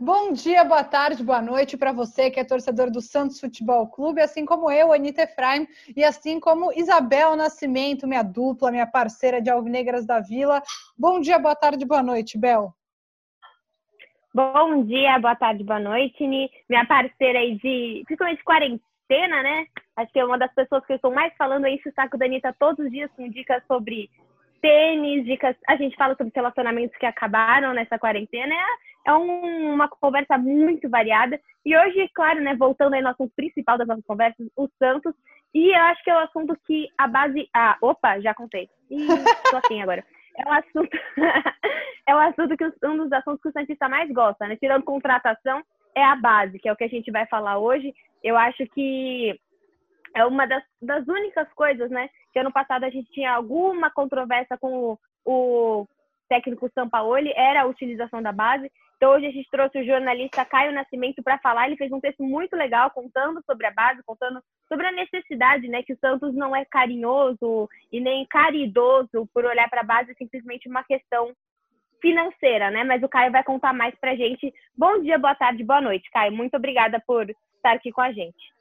Bom dia, boa tarde, boa noite para você que é torcedor do Santos Futebol Clube, assim como eu, Anitta Efraim, e assim como Isabel Nascimento, minha dupla, minha parceira de Alvinegras da Vila. Bom dia, boa tarde, boa noite, Bel. Bom dia, boa tarde, boa noite, Ni. Minha parceira aí de, principalmente quarentena, né? Acho que é uma das pessoas que eu estou mais falando aí, o saco da Anitta todos os dias com dicas sobre tênis, dicas. A gente fala sobre relacionamentos que acabaram nessa quarentena. É, é um, uma conversa muito variada. E hoje, claro, né, voltando aí no assunto principal das nossas conversas, o Santos. E eu acho que é o assunto que a base. Ah, opa, já contei. Ih, tô assim agora. É um assunto. é um assunto que um dos assuntos que o Santista mais gosta, né? Tirando contratação, é a base, que é o que a gente vai falar hoje. Eu acho que é uma das, das únicas coisas, né? Que ano passado a gente tinha alguma controvérsia com o, o técnico Sampaoli, era a utilização da base. Então hoje a gente trouxe o jornalista Caio Nascimento para falar. Ele fez um texto muito legal contando sobre a base, contando sobre a necessidade, né? Que o Santos não é carinhoso e nem caridoso por olhar para a base, simplesmente uma questão financeira, né? Mas o Caio vai contar mais para a gente. Bom dia, boa tarde, boa noite, Caio. Muito obrigada por estar aqui com a gente.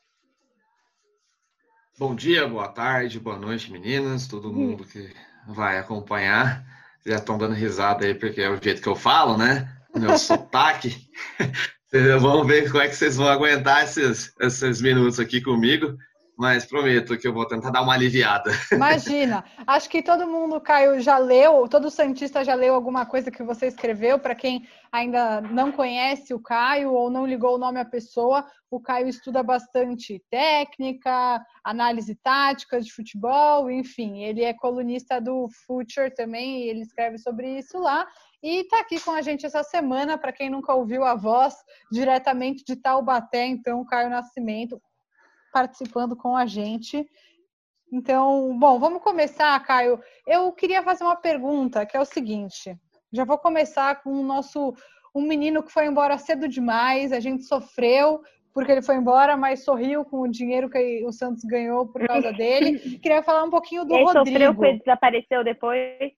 Bom dia, boa tarde, boa noite, meninas, todo mundo que vai acompanhar. Já estão dando risada aí, porque é o jeito que eu falo, né? Meu sotaque. Vamos ver como é que vocês vão aguentar esses, esses minutos aqui comigo mas prometo que eu vou tentar dar uma aliviada. Imagina, acho que todo mundo, Caio, já leu, todo Santista já leu alguma coisa que você escreveu. Para quem ainda não conhece o Caio ou não ligou o nome à pessoa, o Caio estuda bastante técnica, análise tática de futebol, enfim, ele é colunista do Future também, e ele escreve sobre isso lá. E está aqui com a gente essa semana, para quem nunca ouviu a voz, diretamente de Taubaté, então, Caio Nascimento participando com a gente. Então, bom, vamos começar, Caio. Eu queria fazer uma pergunta, que é o seguinte. Já vou começar com o nosso um menino que foi embora cedo demais, a gente sofreu porque ele foi embora, mas sorriu com o dinheiro que o Santos ganhou por causa dele. Queria falar um pouquinho do ele Rodrigo. Sofreu porque ele desapareceu depois.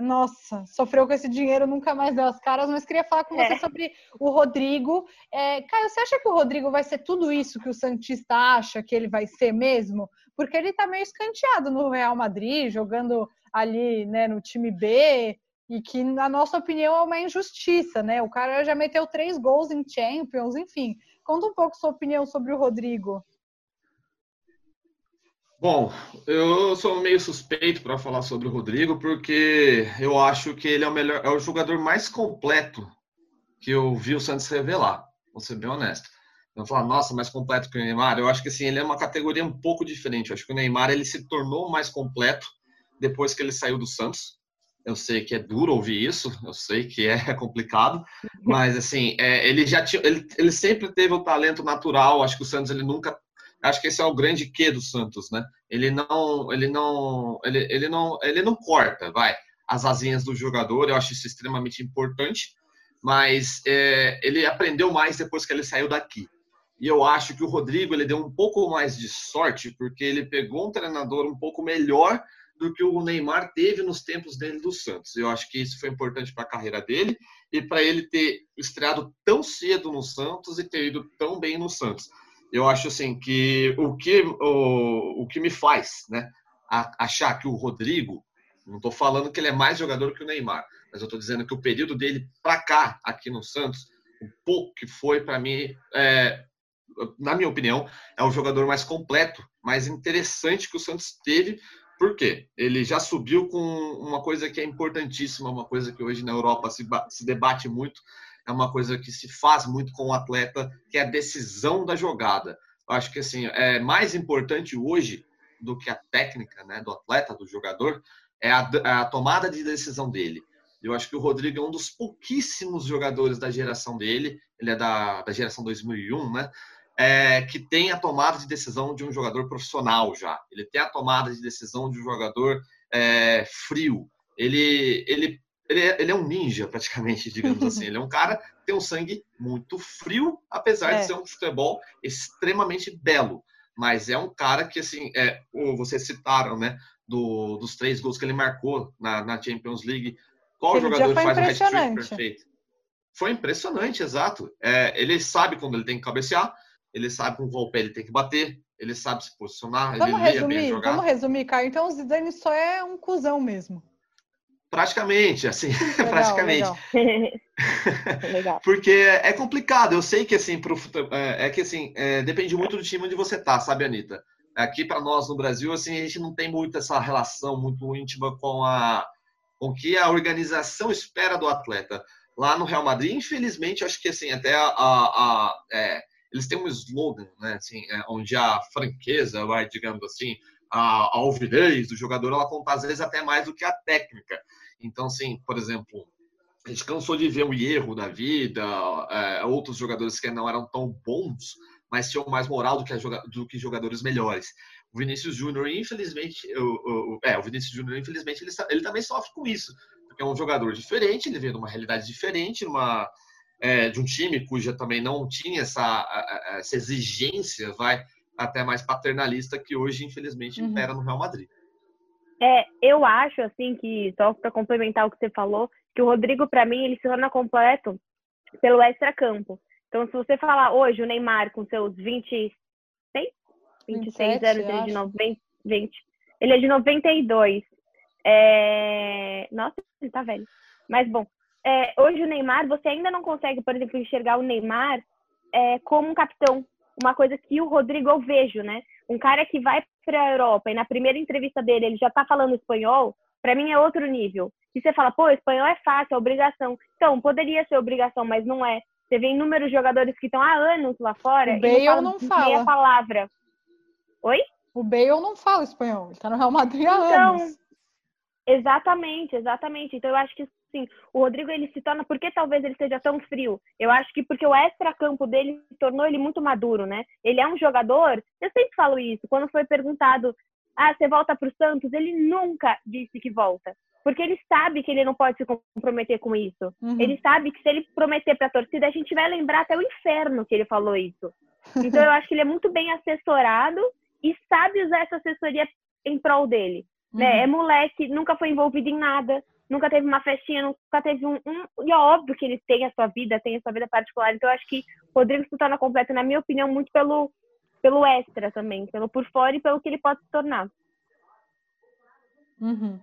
Nossa, sofreu com esse dinheiro, nunca mais deu as caras, mas queria falar com você é. sobre o Rodrigo. É, Caio, você acha que o Rodrigo vai ser tudo isso que o Santista acha que ele vai ser mesmo? Porque ele tá meio escanteado no Real Madrid, jogando ali né, no time B, e que, na nossa opinião, é uma injustiça, né? O cara já meteu três gols em Champions, enfim. Conta um pouco sua opinião sobre o Rodrigo. Bom, eu sou meio suspeito para falar sobre o Rodrigo, porque eu acho que ele é o melhor, é o jogador mais completo que eu vi o Santos revelar. Vou ser bem honesto. Não falar, nossa, mais completo que o Neymar. Eu acho que assim, ele é uma categoria um pouco diferente. Eu acho que o Neymar ele se tornou mais completo depois que ele saiu do Santos. Eu sei que é duro ouvir isso, eu sei que é complicado, mas assim, é, ele já tinha, ele, ele sempre teve o talento natural. Acho que o Santos ele nunca Acho que esse é o grande quê do Santos, né? Ele não, ele não, ele, ele não, ele não corta, vai, as asinhas do jogador. Eu acho isso extremamente importante, mas é, ele aprendeu mais depois que ele saiu daqui. E eu acho que o Rodrigo ele deu um pouco mais de sorte porque ele pegou um treinador um pouco melhor do que o Neymar teve nos tempos dele do Santos. Eu acho que isso foi importante para a carreira dele e para ele ter estreado tão cedo no Santos e ter ido tão bem no Santos eu acho assim que o que, o, o que me faz né, achar que o Rodrigo, não estou falando que ele é mais jogador que o Neymar, mas eu estou dizendo que o período dele para cá, aqui no Santos, o pouco que foi para mim, é, na minha opinião, é o jogador mais completo, mais interessante que o Santos teve. Por quê? Ele já subiu com uma coisa que é importantíssima, uma coisa que hoje na Europa se, se debate muito, é uma coisa que se faz muito com o atleta, que é a decisão da jogada. Eu acho que assim é mais importante hoje do que a técnica, né, do atleta, do jogador, é a, é a tomada de decisão dele. Eu acho que o Rodrigo é um dos pouquíssimos jogadores da geração dele, ele é da, da geração 2001, né? É, que tem a tomada de decisão de um jogador profissional já. Ele tem a tomada de decisão de um jogador é, frio. Ele, ele ele é, ele é um ninja, praticamente, digamos assim. Ele é um cara que tem um sangue muito frio, apesar é. de ser um futebol extremamente belo. Mas é um cara que, assim, é, vocês citaram, né, do, dos três gols que ele marcou na, na Champions League. Qual Aquele jogador faz um hat-trick perfeito? Foi impressionante, exato. É, ele sabe quando ele tem que cabecear, ele sabe com qual pé ele tem que bater, ele sabe se posicionar, vamos ele resumir, Vamos resumir, Caio. Então o Zidane só é um cuzão mesmo. Praticamente, assim, legal, praticamente. Legal. legal. Porque é complicado, eu sei que assim, pro, é, é que assim, é, depende muito do time onde você tá, sabe, Anitta? Aqui para nós no Brasil, assim, a gente não tem muito essa relação muito íntima com a com que a organização espera do atleta. Lá no Real Madrid, infelizmente, acho que assim, até a, a, a é, eles têm um slogan, né, assim, é, onde a franqueza, vai, digamos assim, a, a alvidez do jogador, ela conta às vezes até mais do que a técnica. Então, assim, por exemplo, a gente cansou de ver o erro da vida, é, outros jogadores que não eram tão bons, mas tinham mais moral do que, do que jogadores melhores. O Vinícius Júnior, infelizmente, o, o, é, o Vinícius Júnior, infelizmente, ele, ele, também sofre com isso. Porque é um jogador diferente, ele veio de uma realidade diferente, é, de um time cuja também não tinha essa, essa exigência, vai, até mais paternalista que hoje, infelizmente, uhum. impera no Real Madrid. É, eu acho, assim, que, só para complementar o que você falou, que o Rodrigo, para mim, ele se torna completo pelo extra-campo. Então, se você falar hoje o Neymar com seus 26, 26, 0, de 90, 20, ele é de 92. É... Nossa, ele tá velho. Mas, bom, é, hoje o Neymar, você ainda não consegue, por exemplo, enxergar o Neymar é, como um capitão. Uma coisa que o Rodrigo eu vejo, né? Um cara que vai para a Europa e na primeira entrevista dele ele já tá falando espanhol, para mim é outro nível. E você fala, pô, espanhol é fácil, é obrigação. Então, poderia ser obrigação, mas não é. Você vê inúmeros jogadores que estão há anos lá fora o Bale e não, não fala a palavra. Oi? O Bale não fala espanhol, ele tá no Real Madrid há então, anos. Exatamente, exatamente. Então eu acho que sim, o Rodrigo ele se torna, por que talvez ele seja tão frio? Eu acho que porque o extra-campo dele tornou ele muito maduro, né? Ele é um jogador, eu sempre falo isso, quando foi perguntado, ah, você volta para o Santos? Ele nunca disse que volta. Porque ele sabe que ele não pode se comprometer com isso. Uhum. Ele sabe que se ele prometer para a torcida, a gente vai lembrar até o inferno que ele falou isso. Então eu acho que ele é muito bem assessorado e sabe usar essa assessoria em prol dele. Né? Uhum. Né? É moleque, nunca foi envolvido em nada, nunca teve uma festinha, nunca teve um, um, E é óbvio que ele tem a sua vida, tem a sua vida particular. Então, eu acho que o Rodrigo se torna completo, na minha opinião, muito pelo, pelo extra também, pelo por fora e pelo que ele pode se tornar. Uhum.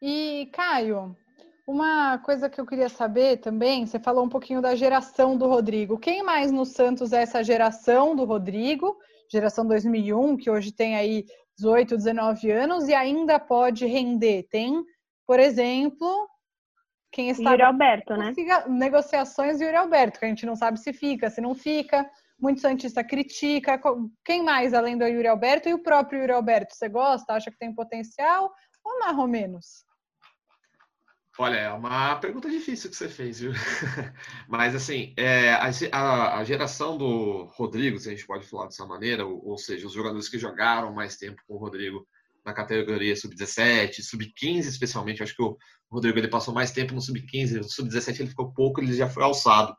E, Caio, uma coisa que eu queria saber também, você falou um pouquinho da geração do Rodrigo. Quem mais no Santos é essa geração do Rodrigo? Geração 2001, que hoje tem aí 18, 19 anos e ainda pode render. Tem por exemplo, quem está. Yuri Alberto, né? Negociações de Yuri Alberto, que a gente não sabe se fica, se não fica. Muito Santista critica. Quem mais além do Yuri Alberto? E o próprio Yuri Alberto? Você gosta? Acha que tem potencial? Ou mais ou menos? Olha, é uma pergunta difícil que você fez, viu? Mas, assim, é, a, a, geração do Rodrigo, se a gente pode falar dessa maneira, ou, ou seja, os jogadores que jogaram mais tempo com o Rodrigo na categoria sub-17, sub-15 especialmente. Acho que o Rodrigo ele passou mais tempo no sub-15, no sub-17 ele ficou pouco, ele já foi alçado.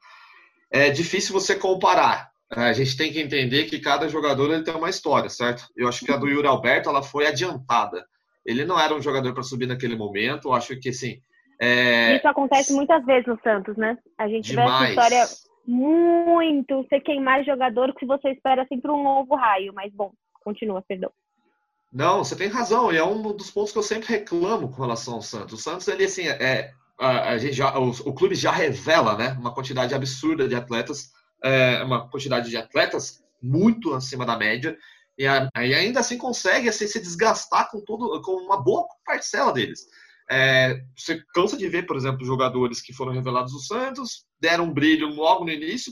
É difícil você comparar. É, a gente tem que entender que cada jogador ele tem uma história, certo? Eu acho que a do Yuri Alberto ela foi adiantada. Ele não era um jogador para subir naquele momento. Eu acho que assim. É... Isso acontece muitas vezes no Santos, né? A gente Demais. vê essa história muito. Você queimar jogador que você espera sempre um novo raio. Mas bom, continua, perdão. Não, você tem razão, e é um dos pontos que eu sempre reclamo com relação ao Santos. O Santos, ele assim, é, a, a gente já, o, o, clube já revela, né, uma quantidade absurda de atletas, é, uma quantidade de atletas muito acima da média, e aí ainda assim consegue assim, se desgastar com todo, com uma boa parcela deles. É, você cansa de ver, por exemplo, jogadores que foram revelados do Santos, deram um brilho logo no início,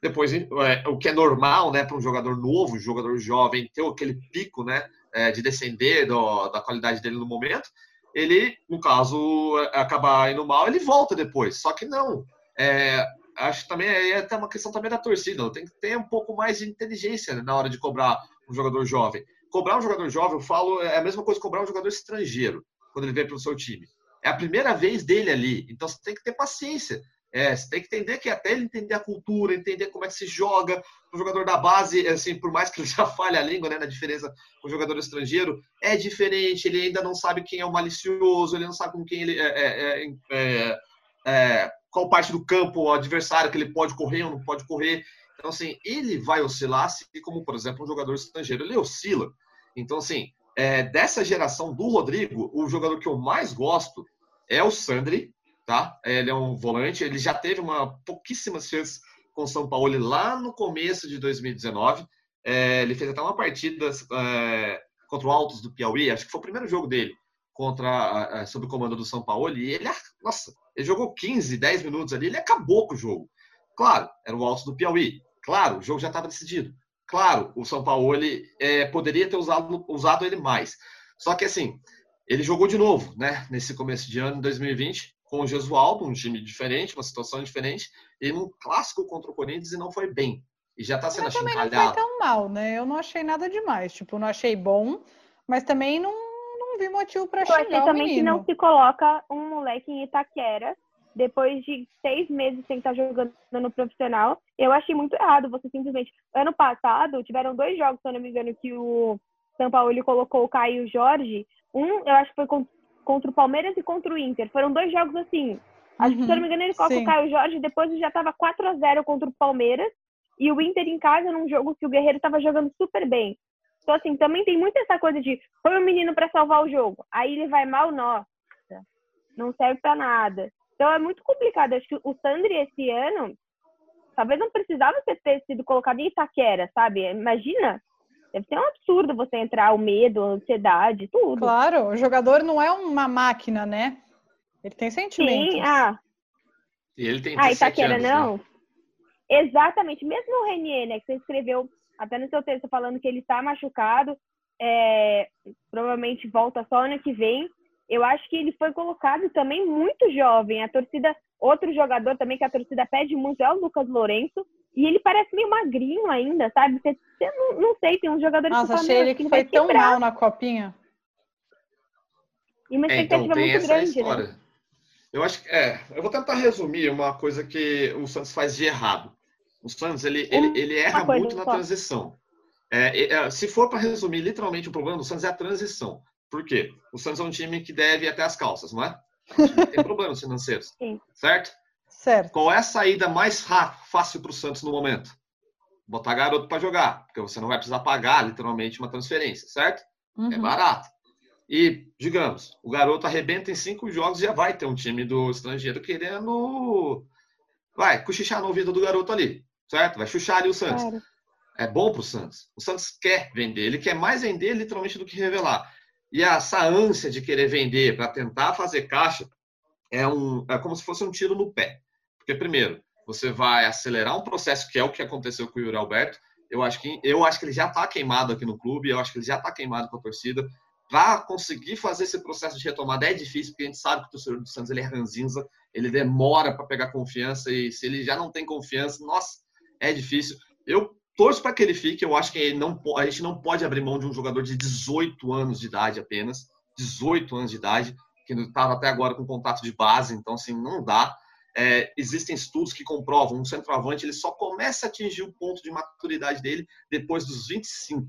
depois é, o que é normal, né, para um jogador novo, um jogador jovem, ter aquele pico, né, é, de descender do, da qualidade dele no momento, ele, no caso, acabar indo mal, ele volta depois. Só que não. É, acho que também é até uma questão também da torcida. Tem que ter um pouco mais de inteligência né, na hora de cobrar um jogador jovem. Cobrar um jogador jovem, eu falo, é a mesma coisa que cobrar um jogador estrangeiro quando ele vem para o seu time. É a primeira vez dele ali. Então você tem que ter paciência. É, você tem que entender que até ele entender a cultura, entender como é que se joga, o jogador da base, assim, por mais que ele já fale a língua, né, na diferença com o jogador estrangeiro, é diferente, ele ainda não sabe quem é o malicioso, ele não sabe com quem ele é, é, é, é, é qual parte do campo o adversário que ele pode correr ou não pode correr. Então, assim, ele vai oscilar, assim como, por exemplo, um jogador estrangeiro, ele oscila. Então, assim, é, dessa geração do Rodrigo, o jogador que eu mais gosto é o Sandri, tá? Ele é um volante, ele já teve uma pouquíssimas chances com o São Paulo lá no começo de 2019. É, ele fez até uma partida é, contra o Altos do Piauí, acho que foi o primeiro jogo dele contra sob o comando do São Paulo e ele, nossa, ele jogou 15, 10 minutos ali, ele acabou com o jogo. Claro, era o Altos do Piauí. Claro, o jogo já estava decidido. Claro, o São Paulo ele, é, poderia ter usado, usado ele mais. Só que assim, ele jogou de novo, né? Nesse começo de ano, 2020, com o Jesualdo, um time diferente, uma situação diferente, e num clássico contra o Corinthians e não foi bem. E já está sendo mas também não foi tão mal, né? Eu não achei nada demais. Tipo, não achei bom, mas também não, não vi motivo para xingar Eu achei também que não se coloca um moleque em Itaquera depois de seis meses sem estar jogando no profissional. Eu achei muito errado você simplesmente... Ano passado, tiveram dois jogos, se eu não me engano, que o São Paulo ele colocou o Caio Jorge. Um, eu acho que foi contra o Palmeiras e contra o Inter. Foram dois jogos assim. Acho que, se eu não me engano, ele coloca Sim. o Caio Jorge, depois já estava 4 a 0 contra o Palmeiras. E o Inter em casa, num jogo que o Guerreiro estava jogando super bem. Então, assim, também tem muito essa coisa de põe o menino para salvar o jogo. Aí ele vai mal, nossa. Não serve para nada. Então é muito complicado. Acho que o Sandri esse ano, talvez não precisava ter sido colocado em Itaquera, sabe? Imagina Deve ser um absurdo você entrar o medo, a ansiedade, tudo. Claro, o jogador não é uma máquina, né? Ele tem sentimentos. Sim, ah. E ele tem Ah, Itaquera anos, não? Né? Exatamente. Mesmo o Renier, né, que você escreveu até no seu texto falando que ele está machucado, é, provavelmente volta só ano que vem. Eu acho que ele foi colocado também muito jovem. A torcida, outro jogador também que a torcida pede muito é o Lucas Lourenço. E ele parece meio magrinho ainda, sabe? Você, você não, não, sei, tem uns jogadores Nossa, que achei ele que, foi tão quebrar. mal na copinha. E uma expectativa é, então, muito grande, né? história. né? Eu acho que é. Eu vou tentar resumir uma coisa que o Santos faz de errado. O Santos ele, ele, ele erra muito na transição. É, é, se for para resumir literalmente o problema do Santos é a transição. Por quê? O Santos é um time que deve até as calças, não é? tem problemas financeiros, Sim. certo? Certo. Qual é a saída mais fácil para o Santos no momento? Botar garoto para jogar, porque você não vai precisar pagar literalmente uma transferência, certo? É uhum. É barato. E, digamos, o garoto arrebenta em cinco jogos e já vai ter um time do estrangeiro querendo. Vai, cochichar no ouvido do garoto ali, certo? Vai chuchar ali o Santos. Claro. É bom para o Santos. O Santos quer vender, ele quer mais vender literalmente do que revelar. E essa ânsia de querer vender para tentar fazer caixa é, um, é como se fosse um tiro no pé. Porque, primeiro, você vai acelerar um processo que é o que aconteceu com o Yuri Alberto. Eu acho que, eu acho que ele já está queimado aqui no clube, eu acho que ele já está queimado com a torcida. Para conseguir fazer esse processo de retomada é difícil, porque a gente sabe que o torcedor do Santos ele é ranzinza, ele demora para pegar confiança, e se ele já não tem confiança, nossa, é difícil. Eu torço para que ele fique, eu acho que não, a gente não pode abrir mão de um jogador de 18 anos de idade apenas, 18 anos de idade, que estava até agora com contato de base, então assim, não dá. É, existem estudos que comprovam um centroavante ele só começa a atingir o ponto de maturidade dele depois dos 25.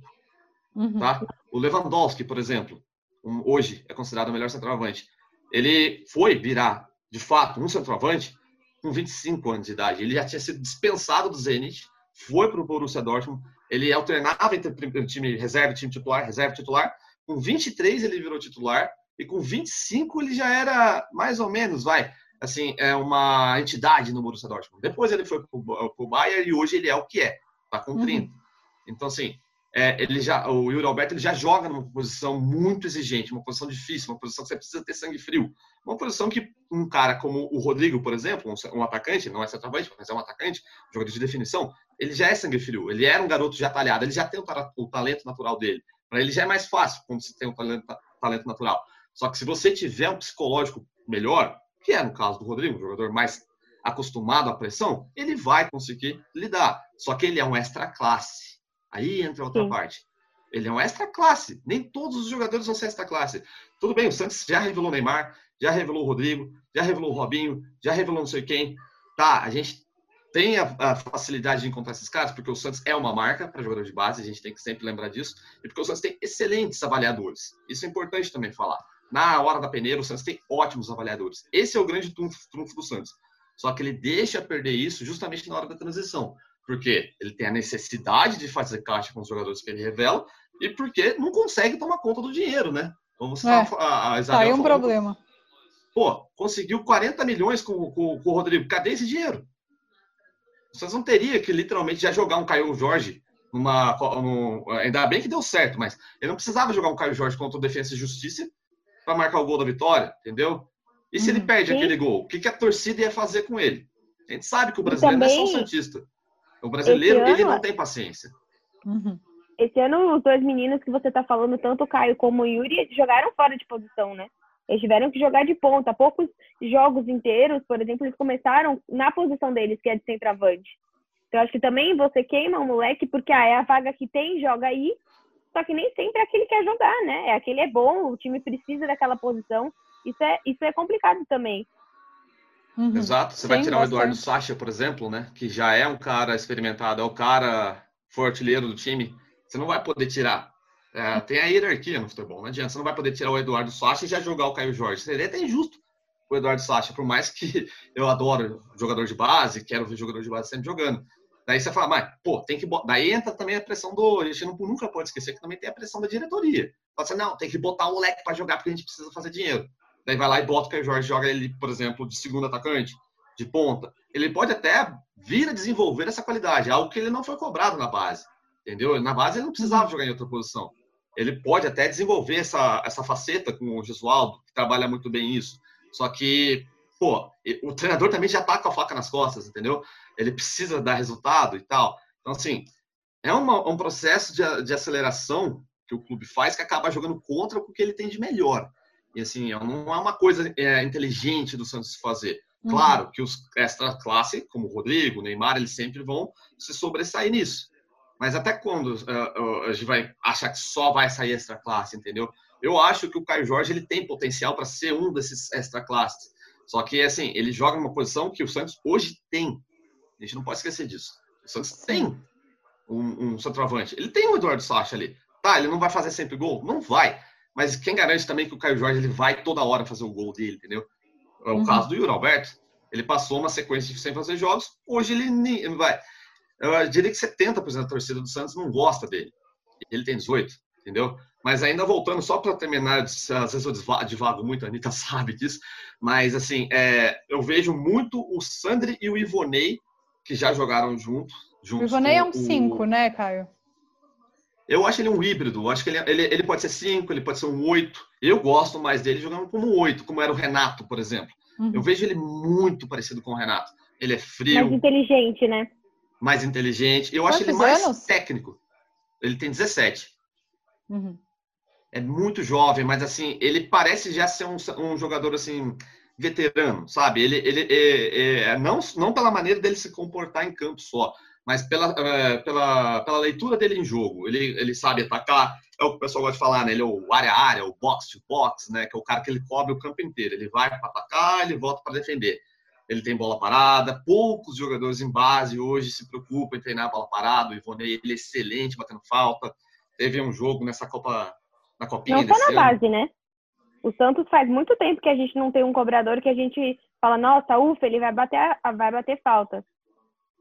Uhum. Tá? O Lewandowski, por exemplo, um, hoje é considerado o melhor centroavante. Ele foi virar, de fato, um centroavante com 25 anos de idade. Ele já tinha sido dispensado do Zenit, foi para o Borussia Dortmund. Ele alternava entre time reserva e time titular, reserva e titular. Com 23 ele virou titular e com 25 ele já era mais ou menos, vai, assim, é uma entidade no Borussia Dortmund. Depois ele foi para o Bayern e hoje ele é o que é, tá com 30. Uhum. Então, assim, é, ele já, o Yuri Alberto ele já joga numa posição muito exigente, uma posição difícil, uma posição que você precisa ter sangue frio. Uma posição que um cara como o Rodrigo, por exemplo, um, um atacante, não é centroavante, mas é um atacante, um jogador de definição, ele já é sangue frio. Ele era um garoto já talhado, ele já tem o, o talento natural dele. Para ele já é mais fácil quando se tem o talento, talento natural. Só que se você tiver um psicológico melhor, que é no caso do Rodrigo, um jogador mais acostumado à pressão, ele vai conseguir lidar. Só que ele é um extra classe. Aí entra outra Sim. parte. Ele é um extra classe. Nem todos os jogadores vão ser extra classe. Tudo bem, o Santos já revelou o Neymar, já revelou o Rodrigo, já revelou o Robinho, já revelou não sei quem. Tá, a gente tem a, a, facilidade de encontrar esses caras, porque o Santos é uma marca para jogador de base, a gente tem que sempre lembrar disso, e porque o Santos tem excelentes avaliadores. Isso é importante também falar. Na hora da peneira, o Santos tem ótimos avaliadores. Esse é o grande trunfo, trunfo do Santos. Só que ele deixa perder isso justamente na hora da transição. Porque ele tem a necessidade de fazer caixa com os jogadores que ele revela e porque não consegue tomar conta do dinheiro, né? Vamos é, a, a Isabel tá aí um problema. Pô, conseguiu 40 milhões com, com, com o Rodrigo. Cadê esse dinheiro? Vocês não teria que literalmente já jogar um Caio Jorge numa. No, ainda bem que deu certo, mas ele não precisava jogar um Caio Jorge contra o Defesa e Justiça para marcar o gol da vitória, entendeu? E se ele uhum. perde Sim. aquele gol, o que, que a torcida ia fazer com ele? A gente sabe que o brasileiro também, não é só Santista. O brasileiro, ano, ele não tem paciência. Uhum. Esse ano, os dois meninos que você está falando, tanto o Caio como o Yuri, jogaram fora de posição, né? Eles tiveram que jogar de ponta. Poucos jogos inteiros, por exemplo, eles começaram na posição deles, que é de centroavante. Então, acho que também você queima o moleque, porque ah, é a vaga que tem, joga aí. Só que nem sempre é aquele que quer jogar, né? É aquele é bom, o time precisa daquela posição. Isso é, isso é complicado também. Uhum. Exato. Você Sim, vai tirar bastante. o Eduardo Sacha, por exemplo, né? Que já é um cara experimentado, é o cara foi artilheiro do time. Você não vai poder tirar. É, tem a hierarquia no futebol, não adianta. Você não vai poder tirar o Eduardo Sacha e já jogar o Caio Jorge. Seria até injusto o Eduardo Sacha, por mais que eu adoro jogador de base, quero ver jogador de base sempre jogando. Daí você fala, mas, pô, tem que. Daí entra também a pressão do. A gente não, nunca pode esquecer que também tem a pressão da diretoria. Fala assim, não, tem que botar o moleque para jogar porque a gente precisa fazer dinheiro. Daí vai lá e bota o Caio Jorge, joga ele, por exemplo, de segundo atacante, de ponta. Ele pode até vir a desenvolver essa qualidade, algo que ele não foi cobrado na base. Entendeu? Na base ele não precisava jogar em outra posição ele pode até desenvolver essa, essa faceta com o Gesualdo, que trabalha muito bem isso. Só que, pô, o treinador também já tá com a faca nas costas, entendeu? Ele precisa dar resultado e tal. Então, assim, é uma, um processo de, de aceleração que o clube faz que acaba jogando contra o que ele tem de melhor. E, assim, não é uma coisa é, inteligente do Santos fazer. Uhum. Claro que os extra classe, como o Rodrigo, o Neymar, eles sempre vão se sobressair nisso. Mas até quando uh, a gente vai achar que só vai sair extra classe, entendeu? Eu acho que o Caio Jorge ele tem potencial para ser um desses extra classes. Só que assim, ele joga numa posição que o Santos hoje tem. A gente não pode esquecer disso. O Santos tem um, um centroavante. Ele tem o Eduardo Sacha ali. Tá, ele não vai fazer sempre gol? Não vai. Mas quem garante também que o Caio Jorge ele vai toda hora fazer o gol dele, entendeu? É o uhum. caso do Yuri Alberto. Ele passou uma sequência sem fazer jogos. Hoje ele não vai eu diria que 70% da torcida do Santos não gosta dele. Ele tem 18, entendeu? Mas ainda voltando, só para terminar, às vezes eu divago muito, a Anitta sabe disso, mas assim, é, eu vejo muito o Sandri e o Ivonei, que já jogaram juntos. juntos o Ivonei é um 5, né, Caio? Eu acho ele um híbrido, eu acho que ele, ele, ele pode ser 5, ele pode ser um 8. Eu gosto mais dele jogando como 8, como era o Renato, por exemplo. Uhum. Eu vejo ele muito parecido com o Renato. Ele é frio. Mais inteligente, né? mais inteligente. Eu Quantos acho ele mais anos? técnico. Ele tem 17. Uhum. É muito jovem, mas assim, ele parece já ser um, um jogador assim veterano, sabe? Ele, ele é, é, não, não pela maneira dele se comportar em campo só, mas pela, é, pela, pela leitura dele em jogo. Ele, ele sabe atacar, é o que o pessoal gosta de falar, né? Ele é o área a área, o box to box, né? Que é o cara que ele cobre o campo inteiro. Ele vai para atacar, ele volta para defender ele tem bola parada. Poucos jogadores em base hoje se preocupam em treinar a bola parada. O Ivonei, ele é excelente batendo falta. Teve um jogo nessa Copa, na Copinha. Não só na base, né? O Santos faz muito tempo que a gente não tem um cobrador que a gente fala, nossa, ufa, ele vai bater, vai bater falta.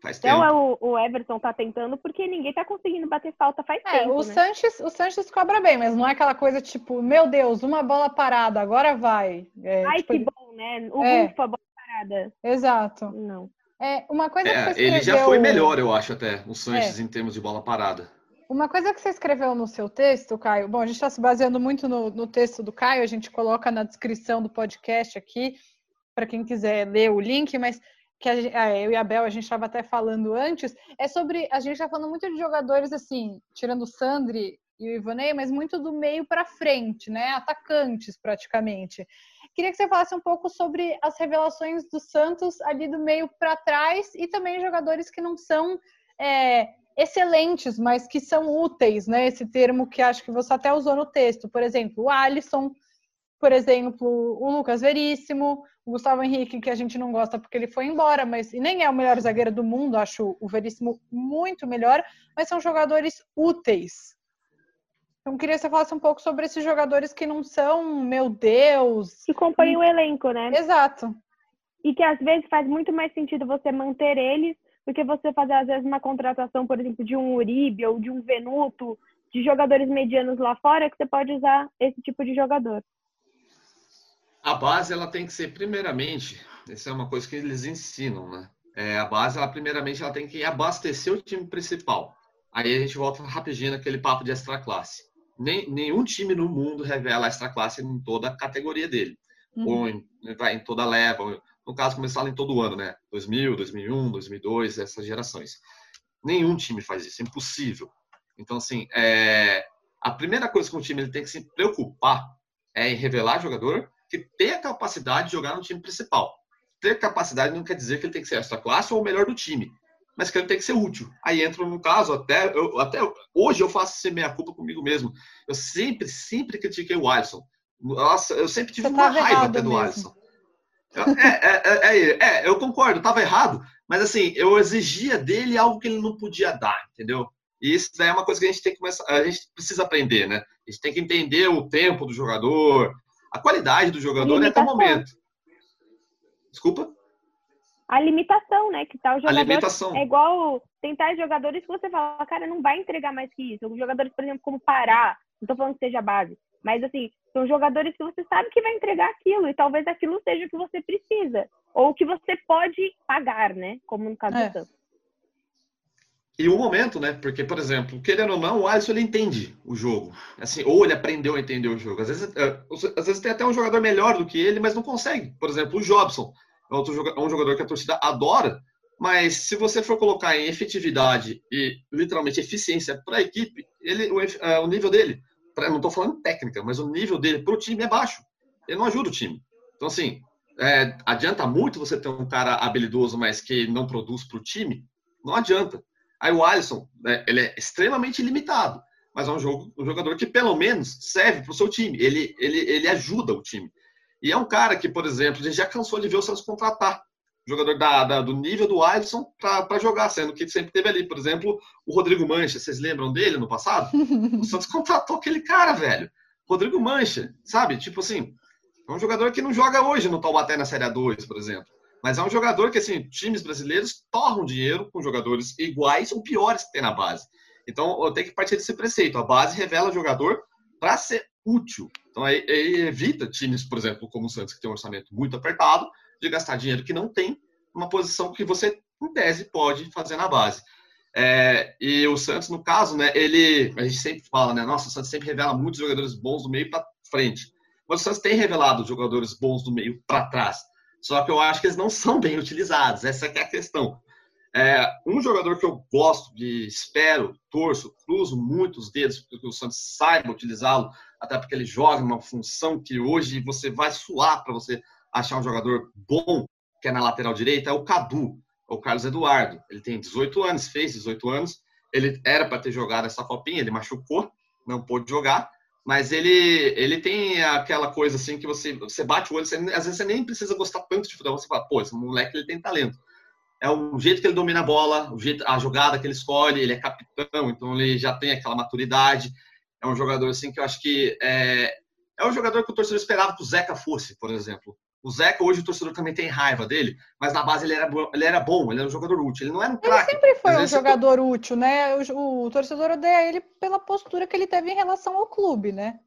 Faz então tempo. O, o Everton tá tentando porque ninguém tá conseguindo bater falta faz é, tempo. O, né? Sanches, o Sanches cobra bem, mas não é aquela coisa tipo, meu Deus, uma bola parada, agora vai. É, Ai, tipo, que bom, né? O é. ufa, bola parada. Exato. Não. É, uma coisa é, que você escreveu... Ele já foi melhor, eu acho, até, o Sanches é. em termos de bola parada. Uma coisa que você escreveu no seu texto, Caio, bom, a gente está se baseando muito no, no, texto do Caio, a gente coloca na descrição do podcast aqui, para quem quiser ler o link, mas que a, eu e a Bel, a gente estava até falando antes, é sobre, a gente está falando muito de jogadores, assim, tirando o Sandri e o Ivonei, mas muito do meio para frente, né, atacantes praticamente. Queria que você falasse um pouco sobre as revelações do Santos ali do meio para trás e também jogadores que não são é, excelentes, mas que são úteis, né? Esse termo que acho que você até usou no texto. Por exemplo, o Alisson, por exemplo, o Lucas Veríssimo, o Gustavo Henrique, que a gente não gosta porque ele foi embora, mas e nem é o melhor zagueiro do mundo, acho o Veríssimo muito melhor, mas são jogadores úteis. Então, queria que você falasse um pouco sobre esses jogadores que não são, meu Deus. Que compõem o elenco, né? Exato. E que às vezes faz muito mais sentido você manter eles do que você fazer, às vezes, uma contratação, por exemplo, de um Uribe ou de um Venuto, de jogadores medianos lá fora, que você pode usar esse tipo de jogador. A base, ela tem que ser, primeiramente, essa é uma coisa que eles ensinam, né? É, a base, ela, primeiramente, ela tem que abastecer o time principal. Aí a gente volta rapidinho naquele papo de extra classe. Nem, nenhum time no mundo revela extra classe em toda a categoria dele. Uhum. Ou em, vai, em toda leva. No caso, começaram em todo ano, né? 2000, 2001, 2002, essas gerações. Nenhum time faz isso, é impossível. Então, assim, é, a primeira coisa que um time ele tem que se preocupar é em revelar jogador que tem a capacidade de jogar no time principal. Ter capacidade não quer dizer que ele tem que ser extra classe ou o melhor do time, mas que ele tem que ser útil. Aí entra no caso, até, eu, até hoje eu faço essa meia culpa comigo mesmo. Eu sempre, sempre critiquei o Alisson. Nossa, eu sempre tive uma raiva até do Alisson. É, é, é, é, eu concordo, estava errado, mas assim, eu exigia dele algo que ele não podia dar, entendeu? E isso é uma coisa que a gente tem que começar, a gente precisa aprender, né? A gente tem que entender o tempo do jogador, a qualidade do jogador até o momento. Desculpa? A limitação, né? Que tal tá jogador. A limitação. É igual tentar jogadores que você fala, cara, não vai entregar mais que isso. Jogadores, por exemplo, como Pará, não tô falando que seja base, mas assim, são jogadores que você sabe que vai entregar aquilo, e talvez aquilo seja o que você precisa. Ou o que você pode pagar, né? Como no caso é. do Santos. E o momento, né? Porque, por exemplo, querendo ou não, o Alisson ele entende o jogo. Assim, ou ele aprendeu a entender o jogo. Às vezes, é, às vezes tem até um jogador melhor do que ele, mas não consegue. Por exemplo, o Jobson. É, outro, é um jogador que a torcida adora, mas se você for colocar em efetividade e literalmente eficiência para a equipe, ele, o, é, o nível dele não estou falando técnica, mas o nível dele para o time é baixo. Ele não ajuda o time. Então, assim, é, adianta muito você ter um cara habilidoso, mas que não produz para o time? Não adianta. Aí o Alisson, né, ele é extremamente limitado, mas é um, jogo, um jogador que pelo menos serve para o seu time. Ele, ele, ele ajuda o time. E é um cara que, por exemplo, a gente já cansou de ver o Santos contratar jogador da, da, do nível do Alisson para jogar, sendo que sempre teve ali, por exemplo, o Rodrigo Mancha. Vocês lembram dele no passado? o Santos contratou aquele cara, velho. Rodrigo Mancha, sabe? Tipo assim, é um jogador que não joga hoje no Taubaté na Série A2, por exemplo. Mas é um jogador que, assim, times brasileiros torram dinheiro com jogadores iguais ou piores que tem na base. Então, eu tenho que partir desse preceito. A base revela jogador para ser útil. Então, aí, aí evita times, por exemplo, como o Santos, que tem um orçamento muito apertado, de gastar dinheiro que não tem uma posição que você, em tese, pode fazer na base. É, e o Santos, no caso, né, ele, a gente sempre fala, né, nossa, o Santos sempre revela muitos jogadores bons do meio para frente. Mas o Santos tem revelado jogadores bons do meio para trás. Só que eu acho que eles não são bem utilizados. Essa é a questão. É, um jogador que eu gosto de, espero, torço, cruzo muitos dedos para que o Santos saiba utilizá-lo, até porque ele joga numa função que hoje você vai suar para você achar um jogador bom, que é na lateral direita, é o Cadu, é o Carlos Eduardo. Ele tem 18 anos, fez 18 anos. Ele era para ter jogado essa copinha, ele machucou, não pôde jogar. Mas ele, ele tem aquela coisa assim que você, você bate o olho, você, às vezes você nem precisa gostar tanto de futebol, você fala, pô, esse moleque ele tem talento. É o jeito que ele domina a bola, o jeito, a jogada que ele escolhe, ele é capitão, então ele já tem aquela maturidade. É um jogador assim que eu acho que é, é um jogador que o torcedor esperava que o Zeca fosse, por exemplo. O Zeca, hoje, o torcedor também tem raiva dele, mas na base ele era, ele era bom, ele era um jogador útil. Ele não era um craque. Ele sempre foi um jogador útil, né? O, o, torcedor odeia ele pela postura que ele teve em relação ao clube, né?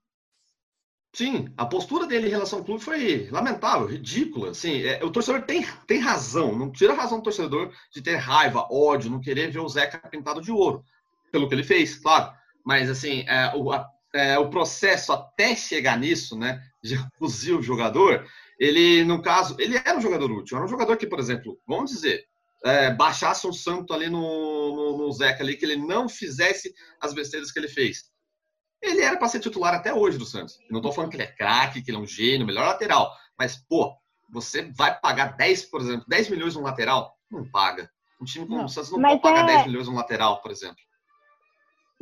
Sim, a postura dele em relação ao clube foi lamentável, ridícula. Assim, é, o torcedor tem, tem razão, não tira a razão do torcedor de ter raiva, ódio, não querer ver o Zeca pintado de ouro, pelo que ele fez, claro. Mas, assim, é, o, a, é, o processo até chegar nisso, né, de reduzir o jogador, ele, no caso, ele era um jogador útil. Era um jogador que, por exemplo, vamos dizer, é, baixasse um santo ali no, no, no Zeca ali, que ele não fizesse as besteiras que ele fez. Ele era para ser titular até hoje do Santos. Eu não estou falando que ele é craque, que ele é um gênio, melhor lateral. Mas, pô, você vai pagar 10, por exemplo, 10 milhões no lateral? Não paga. Um time como não, o Santos não pode pagar é... 10 milhões no lateral, por exemplo.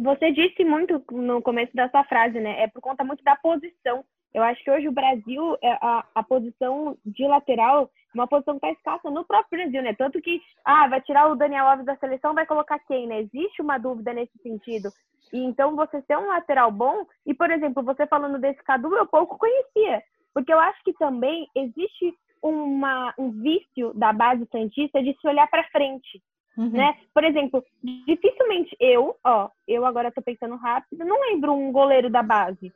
Você disse muito no começo da sua frase, né? É por conta muito da posição. Eu acho que hoje o Brasil, é, a, a posição de lateral, uma posição que está escassa no próprio Brasil, né? Tanto que, ah, vai tirar o Daniel Alves da seleção, vai colocar quem, né? Existe uma dúvida nesse sentido. E então você ser um lateral bom, e por exemplo, você falando desse Cadu, eu pouco conhecia. Porque eu acho que também existe uma, um vício da base santista de se olhar para frente. Uhum. Né? Por exemplo, dificilmente eu, ó, eu agora estou pensando rápido, não lembro um goleiro da base.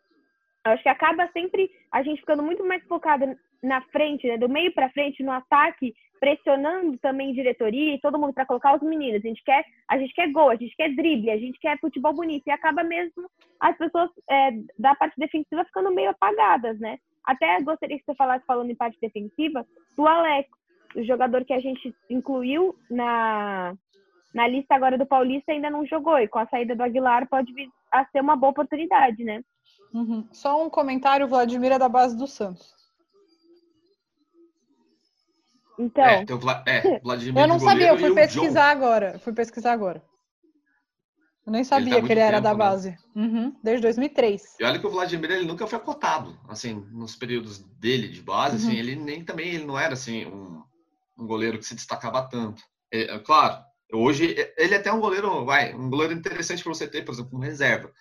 Eu acho que acaba sempre a gente ficando muito mais focada na frente, né? do meio para frente, no ataque, pressionando também diretoria e todo mundo para colocar os meninos. A gente quer, a gente quer gol, a gente quer drible, a gente quer futebol bonito e acaba mesmo as pessoas é, da parte defensiva ficando meio apagadas, né? Até gostaria que você falasse falando em parte defensiva do Alex, o jogador que a gente incluiu na na lista agora do Paulista ainda não jogou e com a saída do Aguilar pode vir a ser uma boa oportunidade, né? Uhum. Só um comentário, Vladimir é da base do Santos. Então. É, tem o Vla é, Vladimir eu não sabia, eu fui pesquisar agora. Fui pesquisar agora. Eu nem sabia ele tá que ele era da né? base. Né? Uhum, desde 2003. E olha que o Vladimir ele nunca foi cotado, assim, nos períodos dele de base, assim, uhum. assim, ele nem também ele não era assim um, um goleiro que se destacava tanto. É, é, claro, hoje ele é até um goleiro, vai, um goleiro interessante para você ter, por exemplo, como reserva.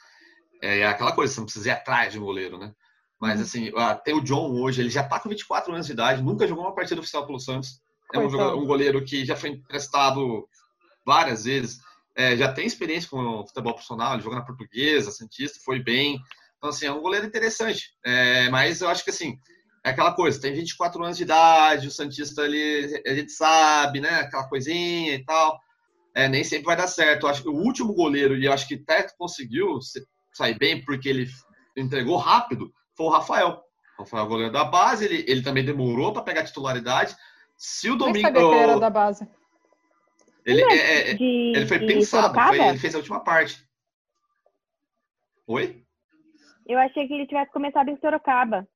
É, é aquela coisa, você não precisa ir atrás de um goleiro, né? Mas, uhum. assim, tem o John hoje, ele já tá com 24 anos de idade, nunca jogou uma partida oficial pelo Santos. É um, jogador, um goleiro que já foi emprestado várias vezes, é, já tem experiência com o futebol profissional, ele jogou na Portuguesa, Santista, foi bem. Então, assim, é um goleiro interessante. É, mas eu acho que, assim, é aquela coisa, tem 24 anos de idade, o Santista, ele, a gente sabe, né, aquela coisinha e tal. É, nem sempre vai dar certo. Eu acho que o último goleiro, e eu acho que até conseguiu sair bem porque ele entregou rápido, foi o Rafael. O Rafael, goleiro da base, ele, ele também demorou para pegar titularidade. Se o Domingo. sabia que ele era da base. Ele, é, é, de, ele foi pensado, foi, ele fez a última parte. Oi? Eu achei que ele tivesse começado em Sorocaba.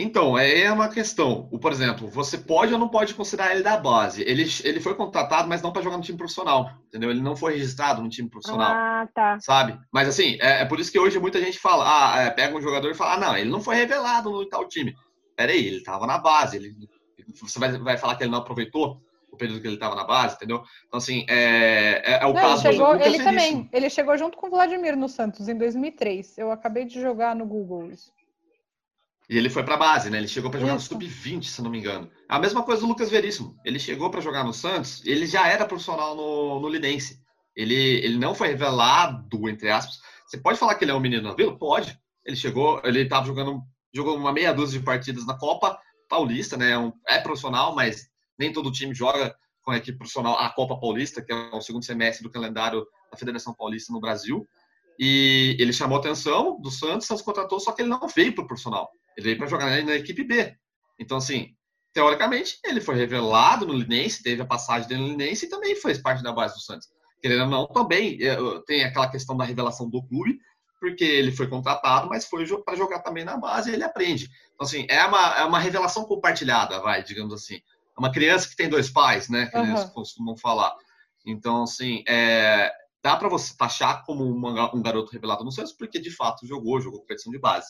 Então, é, é uma questão. O, por exemplo, você pode ou não pode considerar ele da base. Ele, ele foi contratado, mas não para jogar no time profissional, entendeu? Ele não foi registrado no time profissional. Ah, tá. Sabe? Mas assim, é, é por isso que hoje muita gente fala, ah, é, pega um jogador e fala, ah, não, ele não foi revelado no tal time. Peraí, ele estava na base. Ele, você vai, vai falar que ele não aproveitou o período que ele estava na base, entendeu? Então, assim, é, é, é o não, caso ele chegou, Ele também. Ele chegou junto com o Vladimir no Santos em 2003. Eu acabei de jogar no Google isso. E ele foi para a base, né? Ele chegou para jogar Isso. no sub-20, se não me engano. A mesma coisa do Lucas Veríssimo. Ele chegou para jogar no Santos, ele já era profissional no, no Lidense. Ele, ele não foi revelado, entre aspas. Você pode falar que ele é um menino na vila? Pode. Ele chegou, ele estava jogando, jogou uma meia dúzia de partidas na Copa Paulista, né? É, um, é profissional, mas nem todo time joga com a equipe profissional a Copa Paulista, que é o segundo semestre do calendário da Federação Paulista no Brasil. E ele chamou a atenção do Santos, Santos contratou, só que ele não veio para o profissional. Ele veio para jogar na, na, equipe B. Então, assim, teoricamente, ele foi revelado no Linense, teve a passagem dele no Linense e também fez parte da base do Santos. Querendo ou não, também é, tem aquela questão da revelação do clube, porque ele foi contratado, mas foi para jogar também na base e ele aprende. Então, assim, é uma, é uma revelação compartilhada, vai, digamos assim. É uma criança que tem dois pais, né, que uhum. eles costumam falar. Então, assim, é, dá para você taxar como uma, um garoto revelado no Santos, porque de fato jogou, jogou competição de base.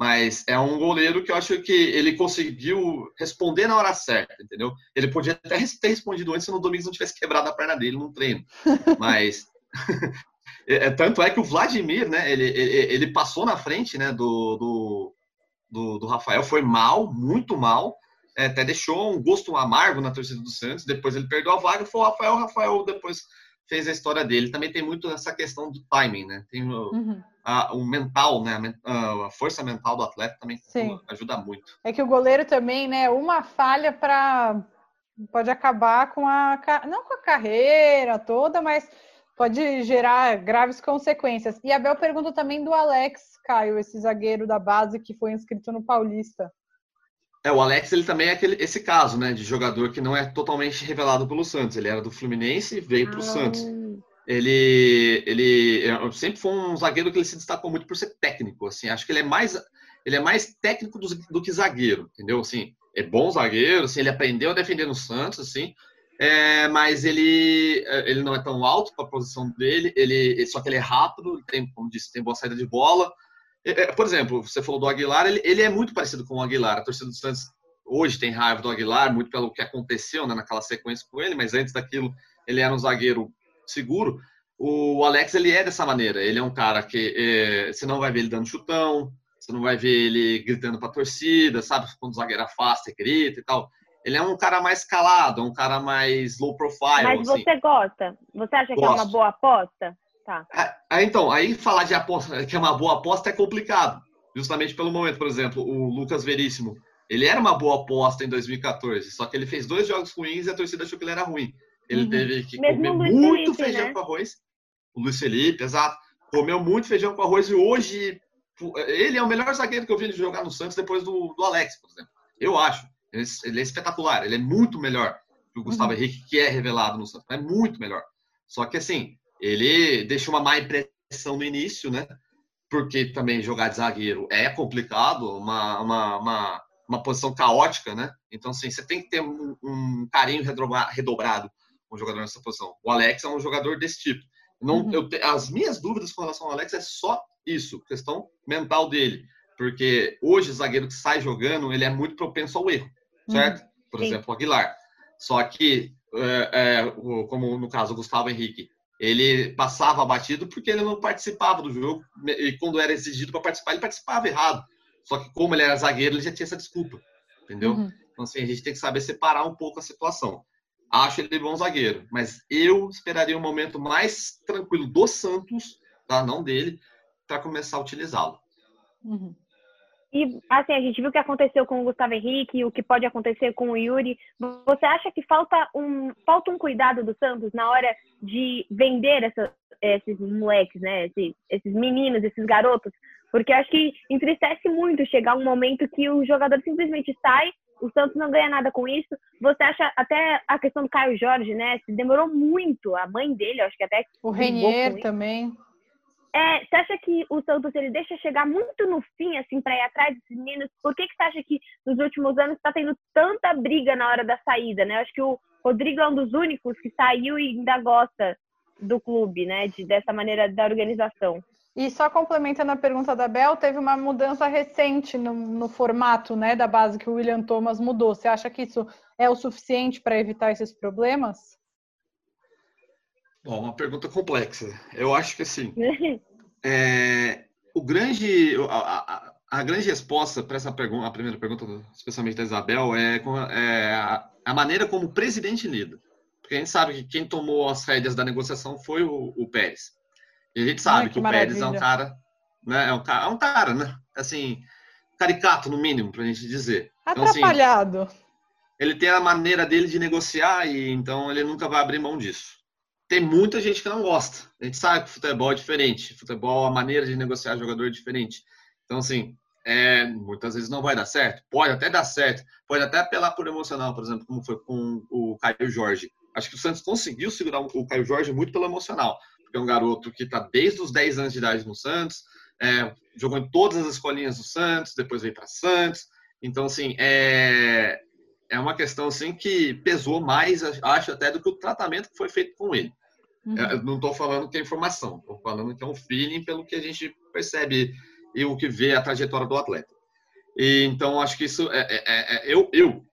Mas é um goleiro que eu acho que ele conseguiu responder na hora certa, entendeu? Ele podia até ter respondido antes se no Domingos não tivesse quebrado a perna dele no treino. Mas. É, é, tanto é que o Vladimir, né? Ele, ele, ele passou na frente né, do, do, do, do Rafael, foi mal, muito mal. É, até deixou um gosto amargo na torcida do Santos. Depois ele perdeu a vaga, foi o Rafael. O Rafael depois fez a história dele. Também tem muito essa questão do timing, né? Tem o, uhum. a, o mental, né? A, a, força mental do atleta também Sim. ajuda muito. É que o goleiro também, né? Uma falha para pode acabar com a não com a carreira toda, mas pode gerar graves consequências. E a Bel pergunta também do Alex Caio, esse zagueiro da base que foi inscrito no Paulista. É, o Alex ele também é aquele, esse caso, né, de jogador que não é totalmente revelado pelo Santos. Ele era do Fluminense e veio para o ah. Santos. Ele, ele é, sempre foi um zagueiro que ele se destacou muito por ser técnico. Assim, acho que ele é mais, ele é mais técnico do, do que zagueiro, entendeu? Assim, é bom zagueiro, assim, ele aprendeu a defender no Santos, assim, é, mas ele, ele não é tão alto para a posição dele. Ele, só que ele é rápido, tem, como disse, tem boa saída de bola é, é, por exemplo, você falou do Aguilar, ele, ele é muito parecido com o Aguilar. A torcida do Santos hoje tem raiva do Aguilar, muito pelo que aconteceu né, naquela sequência com ele, mas antes daquilo ele era um zagueiro seguro. O Alex, ele é dessa maneira. Ele é um cara que é, você não vai ver ele dando chutão, você não vai ver ele gritando para a torcida, sabe? Quando o zagueiro afasta e grita e tal. Ele é um cara mais calado, um cara mais low profile. Mas assim. você gosta? Você acha Gosto. que é uma boa aposta? Tá. Ah, então, aí falar de aposta, que é uma boa aposta é complicado. Justamente pelo momento, por exemplo, o Lucas Veríssimo, ele era uma boa aposta em 2014, só que ele fez dois jogos ruins e a torcida achou que ele era ruim. Ele uhum. teve que Mesmo comer muito Felipe, feijão né? com arroz. O Luiz Felipe, exato. Comeu muito feijão com arroz e hoje ele é o melhor zagueiro que eu vi ele jogar no Santos depois do, do Alex, por exemplo. Eu acho. Ele, ele é espetacular. Ele é muito melhor que o Gustavo uhum. Henrique, que é revelado no Santos. É muito melhor. Só que assim, ele deixou uma má impressão no início, né? Porque também jogar de zagueiro é complicado, uma, uma, uma, uma posição caótica, né? Então, assim, você tem que ter um, um carinho redobrado com o jogador nessa posição. O Alex é um jogador desse tipo. Não, uhum. eu, as minhas dúvidas com relação ao Alex é só isso, questão mental dele. Porque hoje o zagueiro que sai jogando, ele é muito propenso ao erro, uhum. certo? Uhum. Por Sim. exemplo, o Aguilar. Só que, é, é, como no caso o Gustavo Henrique, ele passava batido porque ele não participava do jogo. E quando era exigido para participar, ele participava errado. Só que como ele era zagueiro, ele já tinha essa desculpa. Entendeu? Uhum. Então, assim, a gente tem que saber separar um pouco a situação. Acho ele bom zagueiro, mas eu esperaria um momento mais tranquilo do Santos, tá? não dele, para começar a utilizá-lo. Uhum. E assim, a gente viu o que aconteceu com o Gustavo Henrique, o que pode acontecer com o Yuri. Você acha que falta um, falta um cuidado do Santos na hora de vender essa, esses moleques, né? Esses, esses meninos, esses garotos? Porque acho que entristece muito chegar um momento que o jogador simplesmente sai, o Santos não ganha nada com isso. Você acha até a questão do Caio Jorge, né? Se demorou muito, a mãe dele, acho que até. O Renier também. É, você acha que o Santos ele deixa chegar muito no fim, assim, para ir atrás desses meninos? Por que, que você acha que nos últimos anos está tendo tanta briga na hora da saída, né? Eu acho que o Rodrigo é um dos únicos que saiu e ainda gosta do clube, né? De, dessa maneira da organização. E só complementando a pergunta da Bel, teve uma mudança recente no, no formato né, da base que o William Thomas mudou. Você acha que isso é o suficiente para evitar esses problemas? Bom, uma pergunta complexa. Eu acho que assim, é, o grande, a, a, a, grande resposta para essa pergunta, a primeira pergunta, especialmente da Isabel, é, é a, a, maneira como o presidente lida. Porque a gente sabe que quem tomou as rédeas da negociação foi o, o Pérez. E a gente sabe Ai, que, que, o Pérez é um cara, né? É um cara, é um cara, né? Assim, caricato no mínimo, para a gente dizer. Atrapalhado. Então, assim, ele tem a maneira dele de negociar e então ele nunca vai abrir mão disso tem muita gente que não gosta. A gente sabe que futebol é diferente. Futebol, a maneira de negociar jogador é diferente. Então, assim, é, muitas vezes não vai dar certo. Pode até dar certo. Pode até apelar por emocional, por exemplo, como foi com o Caio Jorge. Acho que o Santos conseguiu segurar o Caio Jorge muito pelo emocional. Porque é um garoto que está desde os 10 anos de idade no Santos, é, jogou em todas as escolinhas do Santos, depois veio para Santos. Então, assim, é, é uma questão assim que pesou mais, acho até, do que o tratamento que foi feito com ele. Uhum. Eu não estou falando que é informação, estou falando que é um feeling pelo que a gente percebe e o que vê a trajetória do atleta. E, então, acho que isso é, é, é, é eu, eu,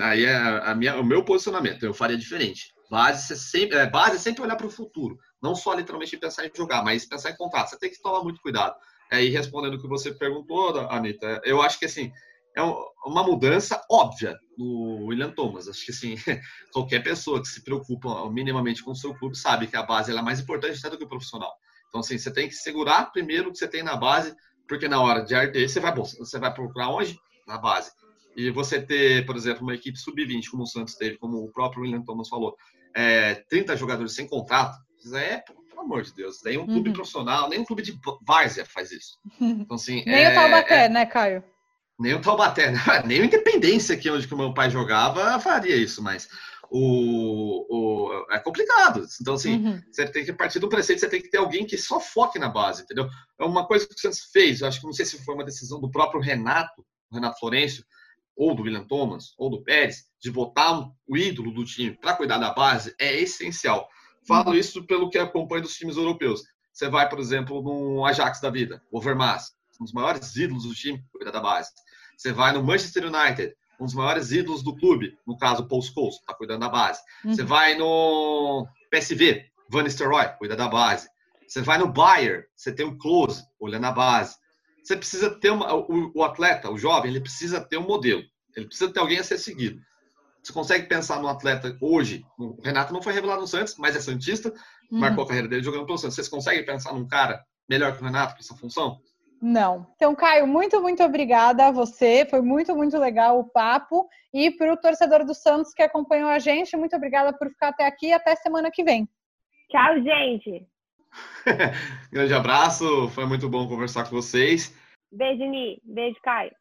aí é a minha, o meu posicionamento, eu faria diferente. Base, sempre, é, base é sempre olhar para o futuro, não só literalmente pensar em jogar, mas pensar em contrato. Você tem que tomar muito cuidado. Aí, respondendo o que você perguntou, Anitta, eu acho que assim, é uma mudança óbvia no William Thomas. Acho que assim, qualquer pessoa que se preocupa minimamente com o seu clube sabe que a base é mais importante até do que o profissional. Então, assim, você tem que segurar primeiro o que você tem na base, porque na hora de RT você vai, você vai procurar onde? Na base. E você ter, por exemplo, uma equipe sub-20, como o Santos teve, como o próprio William Thomas falou, é, 30 jogadores sem contrato, é, pelo amor de Deus, nem um clube uhum. profissional, nem um clube de várzea faz isso. Então, assim, nem é, o Taubaté, é, né, Caio? Nem o Taubaté, né? nem o Independência, aqui onde que o meu pai jogava, faria isso, mas o, o, é complicado. Então, assim, uhum. você tem que partir do preceito, você tem que ter alguém que só foque na base, entendeu? É uma coisa que o Santos fez, eu acho que não sei se foi uma decisão do próprio Renato, Renato Florencio, ou do William Thomas, ou do Pérez, de botar o ídolo do time para cuidar da base, é essencial. Falo uhum. isso pelo que acompanho dos times europeus. Você vai, por exemplo, no Ajax da vida, Overmars, um dos maiores ídolos do time, cuida da base. Você vai no Manchester United, um dos maiores ídolos do clube, no caso, Paul Scholes, está cuidando da base. Uhum. Você vai no PSV, Van Nistelrooy, cuida da base. Você vai no Bayern, você tem o Close, olhando a base. Você precisa ter uma, o, o, atleta, o jovem, ele precisa ter um modelo. Ele precisa ter alguém a ser seguido. Você consegue pensar no atleta hoje? O Renato não foi revelado no Santos, mas é Santista, uhum. marcou a carreira dele jogando pelo Santos. Vocês conseguem pensar num cara melhor que o Renato para essa função? Não. Então, Caio, muito, muito obrigada a você. Foi muito, muito legal o papo. E para o torcedor do Santos que acompanhou a gente, muito obrigada por ficar até aqui. Até semana que vem. Tchau, gente. Grande abraço. Foi muito bom conversar com vocês. Beijo, Ni. Beijo, Caio.